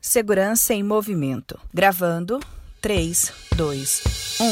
Segurança em Movimento. Gravando. 3, 2, 1.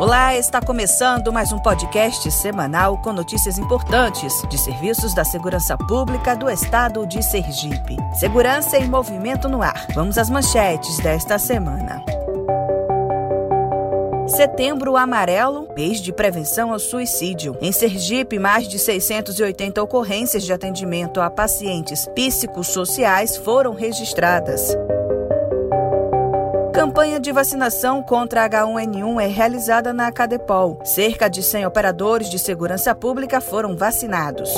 Olá, está começando mais um podcast semanal com notícias importantes de serviços da segurança pública do estado de Sergipe. Segurança em Movimento no ar. Vamos às manchetes desta semana. Setembro Amarelo, mês de prevenção ao suicídio. Em Sergipe, mais de 680 ocorrências de atendimento a pacientes psicossociais foram registradas. Campanha de vacinação contra H1N1 é realizada na Cadepol. Cerca de 100 operadores de segurança pública foram vacinados.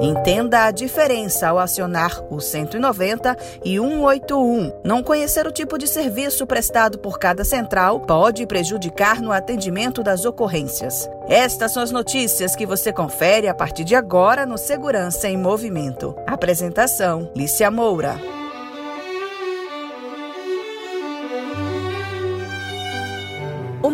Entenda a diferença ao acionar o 190 e 181. Não conhecer o tipo de serviço prestado por cada central pode prejudicar no atendimento das ocorrências. Estas são as notícias que você confere a partir de agora no Segurança em Movimento. Apresentação: Lícia Moura.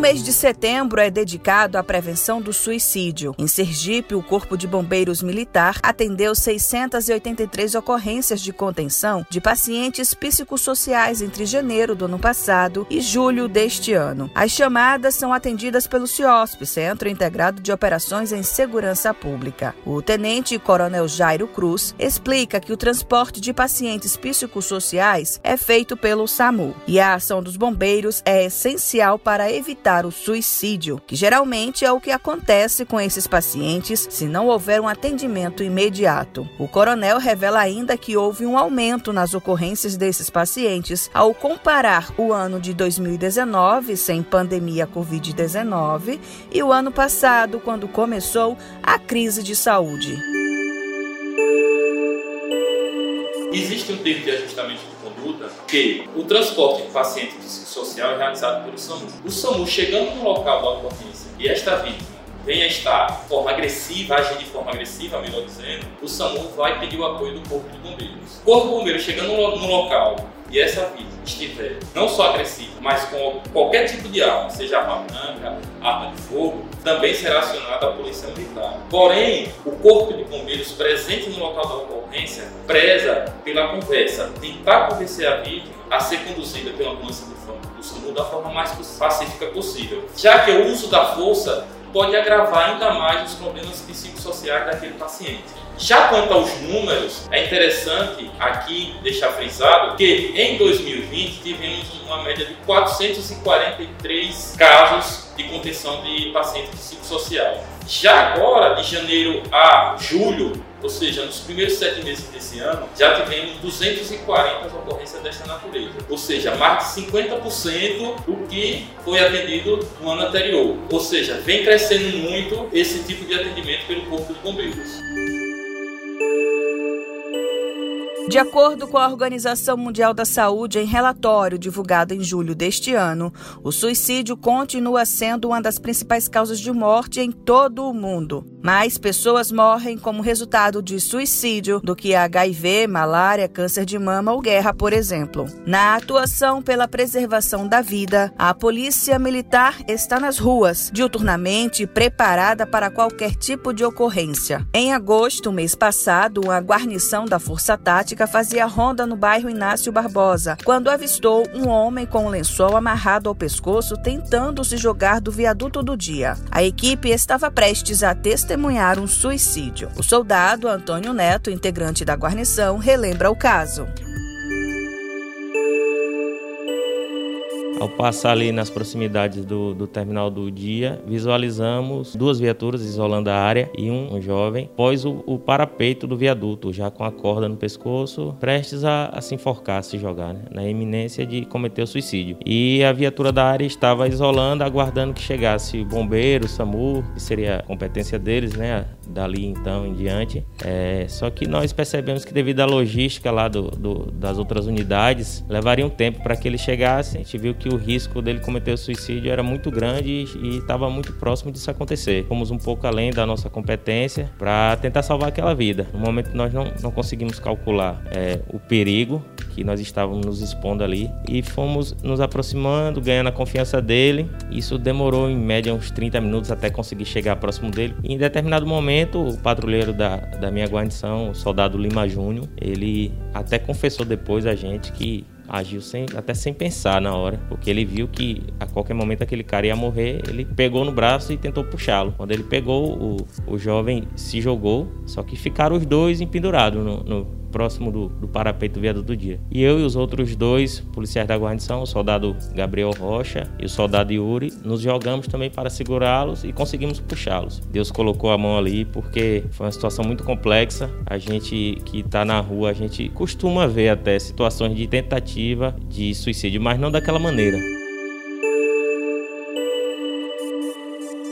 Mês de setembro é dedicado à prevenção do suicídio. Em Sergipe, o Corpo de Bombeiros Militar atendeu 683 ocorrências de contenção de pacientes psicossociais entre janeiro do ano passado e julho deste ano. As chamadas são atendidas pelo CIOSP, Centro Integrado de Operações em Segurança Pública. O tenente coronel Jairo Cruz explica que o transporte de pacientes psicossociais é feito pelo SAMU e a ação dos bombeiros é essencial para evitar evitar o suicídio, que geralmente é o que acontece com esses pacientes se não houver um atendimento imediato. O coronel revela ainda que houve um aumento nas ocorrências desses pacientes ao comparar o ano de 2019, sem pandemia Covid-19, e o ano passado, quando começou a crise de saúde. Existe um termo de ajustamento de conduta que o transporte de paciente psicossocial é realizado pelo SAMU. O SAMU, chegando no local da ocorrência e esta vítima venha estar de forma agressiva, agir de forma agressiva, melhor dizendo, o SAMU vai pedir o apoio do Corpo de Bombeiros. O Corpo de Bombeiros chegando no local e essa vítima estiver não só agressiva, mas com qualquer tipo de arma, seja arma branca, arma de fogo, também será acionada a Polícia Militar. Porém, o Corpo de Bombeiros presente no local da ocorrência preza pela conversa, tentar convencer a vítima a ser conduzida pela ambulância do SAMU da forma mais pacífica possível, já que o uso da força pode agravar ainda mais os problemas psicossociais daquele paciente. Já quanto aos números, é interessante aqui deixar frisado que em 2020 tivemos uma média de 443 casos de contenção de paciente psicossocial. Já agora, de janeiro a julho, ou seja, nos primeiros sete meses desse ano, já tivemos 240 ocorrências dessa natureza. Ou seja, mais de 50% do que foi atendido no ano anterior. Ou seja, vem crescendo muito esse tipo de atendimento pelo Corpo de Bombeiros. De acordo com a Organização Mundial da Saúde, em relatório divulgado em julho deste ano, o suicídio continua sendo uma das principais causas de morte em todo o mundo. Mais pessoas morrem como resultado de suicídio do que HIV, malária, câncer de mama ou guerra, por exemplo. Na atuação pela preservação da vida, a Polícia Militar está nas ruas, diuturnamente preparada para qualquer tipo de ocorrência. Em agosto, mês passado, uma guarnição da Força Tática fazia ronda no bairro Inácio Barbosa, quando avistou um homem com um lençol amarrado ao pescoço tentando se jogar do viaduto do dia. A equipe estava prestes a testemunhar um suicídio. O soldado Antônio Neto, integrante da guarnição, relembra o caso. Ao passar ali nas proximidades do, do terminal do dia, visualizamos duas viaturas isolando a área e um, um jovem pós o, o, parapeito do viaduto, já com a corda no pescoço, prestes a, a se enforcar, a se jogar, né? na iminência de cometer o suicídio. E a viatura da área estava isolando, aguardando que chegasse o bombeiro, o SAMU, que seria competência deles, né? Dali então em diante. É, só que nós percebemos que devido à logística lá do, do, das outras unidades, levaria um tempo para que ele chegasse. A gente viu que o risco dele cometer o suicídio era muito grande e estava muito próximo disso acontecer. Fomos um pouco além da nossa competência para tentar salvar aquela vida. No momento nós não, não conseguimos calcular é, o perigo que nós estávamos nos expondo ali e fomos nos aproximando, ganhando a confiança dele. Isso demorou em média uns 30 minutos até conseguir chegar próximo dele. E em determinado momento, o patrulheiro da, da minha guarnição, o soldado Lima Júnior, ele até confessou depois a gente que agiu sem, até sem pensar na hora, porque ele viu que a qualquer momento aquele cara ia morrer, ele pegou no braço e tentou puxá-lo. Quando ele pegou, o, o jovem se jogou, só que ficaram os dois empendurados no, no próximo do, do parapeito do viaduto do dia. E eu e os outros dois policiais da guarnição, o soldado Gabriel Rocha e o soldado Yuri, nos jogamos também para segurá-los e conseguimos puxá-los. Deus colocou a mão ali porque foi uma situação muito complexa. A gente que está na rua, a gente costuma ver até situações de tentativa de suicídio, mas não daquela maneira.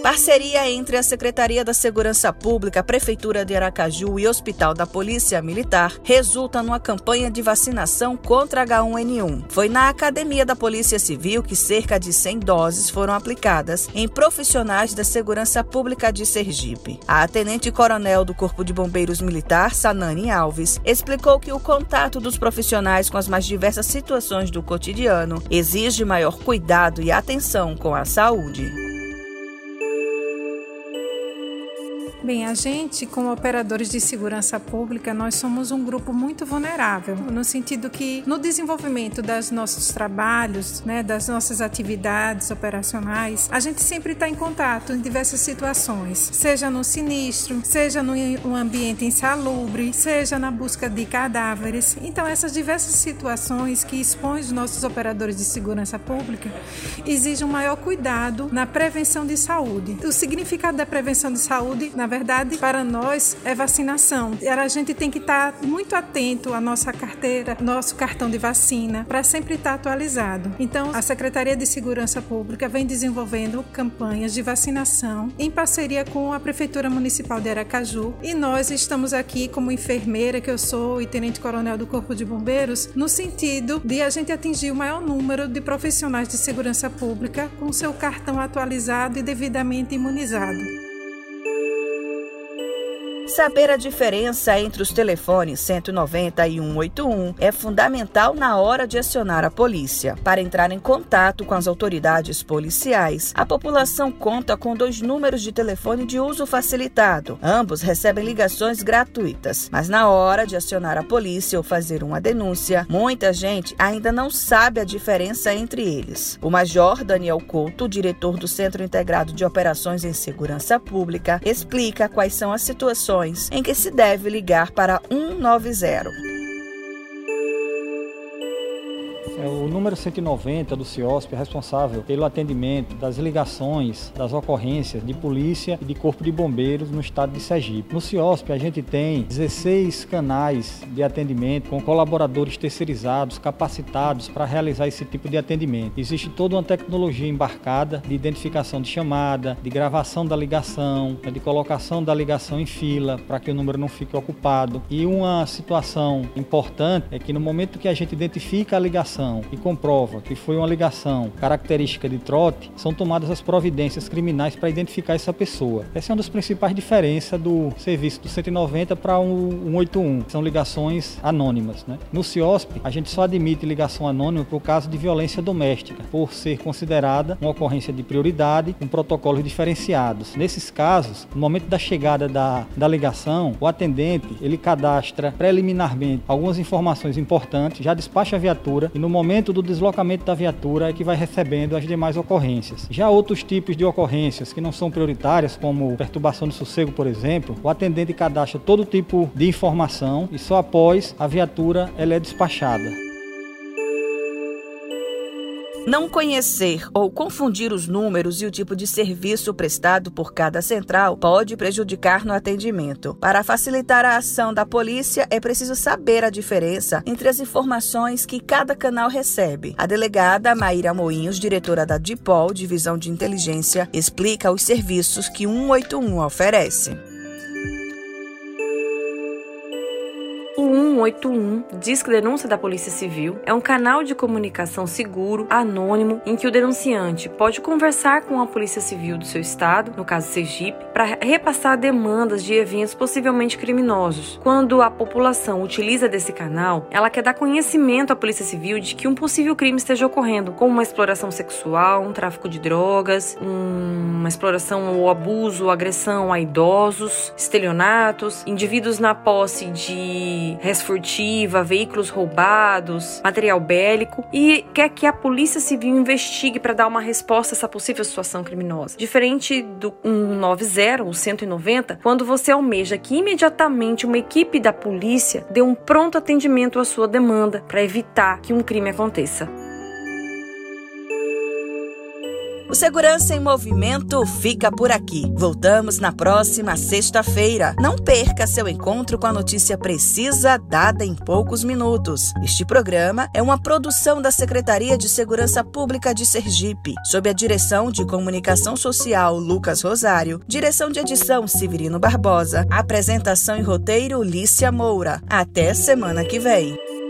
Parceria entre a Secretaria da Segurança Pública, Prefeitura de Aracaju e Hospital da Polícia Militar resulta numa campanha de vacinação contra H1N1. Foi na Academia da Polícia Civil que cerca de 100 doses foram aplicadas em profissionais da Segurança Pública de Sergipe. A tenente-coronel do Corpo de Bombeiros Militar, Sanani Alves, explicou que o contato dos profissionais com as mais diversas situações do cotidiano exige maior cuidado e atenção com a saúde. Bem, a gente, como operadores de segurança pública, nós somos um grupo muito vulnerável, no sentido que no desenvolvimento dos nossos trabalhos, né, das nossas atividades operacionais, a gente sempre está em contato em diversas situações, seja no sinistro, seja no ambiente insalubre, seja na busca de cadáveres. Então, essas diversas situações que expõem os nossos operadores de segurança pública exigem um maior cuidado na prevenção de saúde. O significado da prevenção de saúde, na verdade, para nós é vacinação. A gente tem que estar muito atento à nossa carteira, nosso cartão de vacina, para sempre estar atualizado. Então, a Secretaria de Segurança Pública vem desenvolvendo campanhas de vacinação em parceria com a Prefeitura Municipal de Aracaju e nós estamos aqui como enfermeira que eu sou e tenente-coronel do Corpo de Bombeiros, no sentido de a gente atingir o maior número de profissionais de segurança pública com seu cartão atualizado e devidamente imunizado. Saber a diferença entre os telefones 190 e 181 é fundamental na hora de acionar a polícia. Para entrar em contato com as autoridades policiais, a população conta com dois números de telefone de uso facilitado. Ambos recebem ligações gratuitas, mas na hora de acionar a polícia ou fazer uma denúncia, muita gente ainda não sabe a diferença entre eles. O Major Daniel Couto, diretor do Centro Integrado de Operações em Segurança Pública, explica quais são as situações em que se deve ligar para 190. É, o número 190 do CIOSP é responsável pelo atendimento das ligações, das ocorrências de polícia e de corpo de bombeiros no estado de Sergipe. No CIOSP a gente tem 16 canais de atendimento com colaboradores terceirizados, capacitados para realizar esse tipo de atendimento. Existe toda uma tecnologia embarcada de identificação de chamada, de gravação da ligação, de colocação da ligação em fila para que o número não fique ocupado. E uma situação importante é que no momento que a gente identifica a ligação e comprova que foi uma ligação característica de trote, são tomadas as providências criminais para identificar essa pessoa. Essa é uma das principais diferenças do serviço do 190 para o 181. São ligações anônimas. Né? No CIOSP, a gente só admite ligação anônima por caso de violência doméstica, por ser considerada uma ocorrência de prioridade, com protocolos diferenciados. Nesses casos, no momento da chegada da, da ligação, o atendente ele cadastra preliminarmente algumas informações importantes, já despacha a viatura e no momento do deslocamento da viatura é que vai recebendo as demais ocorrências. Já outros tipos de ocorrências que não são prioritárias, como perturbação do sossego, por exemplo, o atendente cadastra todo tipo de informação e só após a viatura ela é despachada. Não conhecer ou confundir os números e o tipo de serviço prestado por cada central pode prejudicar no atendimento. Para facilitar a ação da polícia, é preciso saber a diferença entre as informações que cada canal recebe. A delegada Maíra Moinhos, diretora da DIPOL, Divisão de Inteligência, explica os serviços que 181 oferece. O 181, Disque Denúncia da Polícia Civil, é um canal de comunicação seguro, anônimo, em que o denunciante pode conversar com a Polícia Civil do seu estado, no caso Sergipe, para repassar demandas de eventos possivelmente criminosos. Quando a população utiliza desse canal, ela quer dar conhecimento à Polícia Civil de que um possível crime esteja ocorrendo, como uma exploração sexual, um tráfico de drogas, uma exploração ou abuso, agressão a idosos, estelionatos, indivíduos na posse de res furtiva, veículos roubados, material bélico e quer que a Polícia Civil investigue para dar uma resposta a essa possível situação criminosa. Diferente do 190, o 190, quando você almeja que imediatamente uma equipe da polícia dê um pronto atendimento à sua demanda para evitar que um crime aconteça. O Segurança em Movimento fica por aqui. Voltamos na próxima sexta-feira. Não perca seu encontro com a notícia precisa dada em poucos minutos. Este programa é uma produção da Secretaria de Segurança Pública de Sergipe, sob a direção de Comunicação Social Lucas Rosário, direção de edição Severino Barbosa, apresentação e roteiro Lícia Moura. Até semana que vem.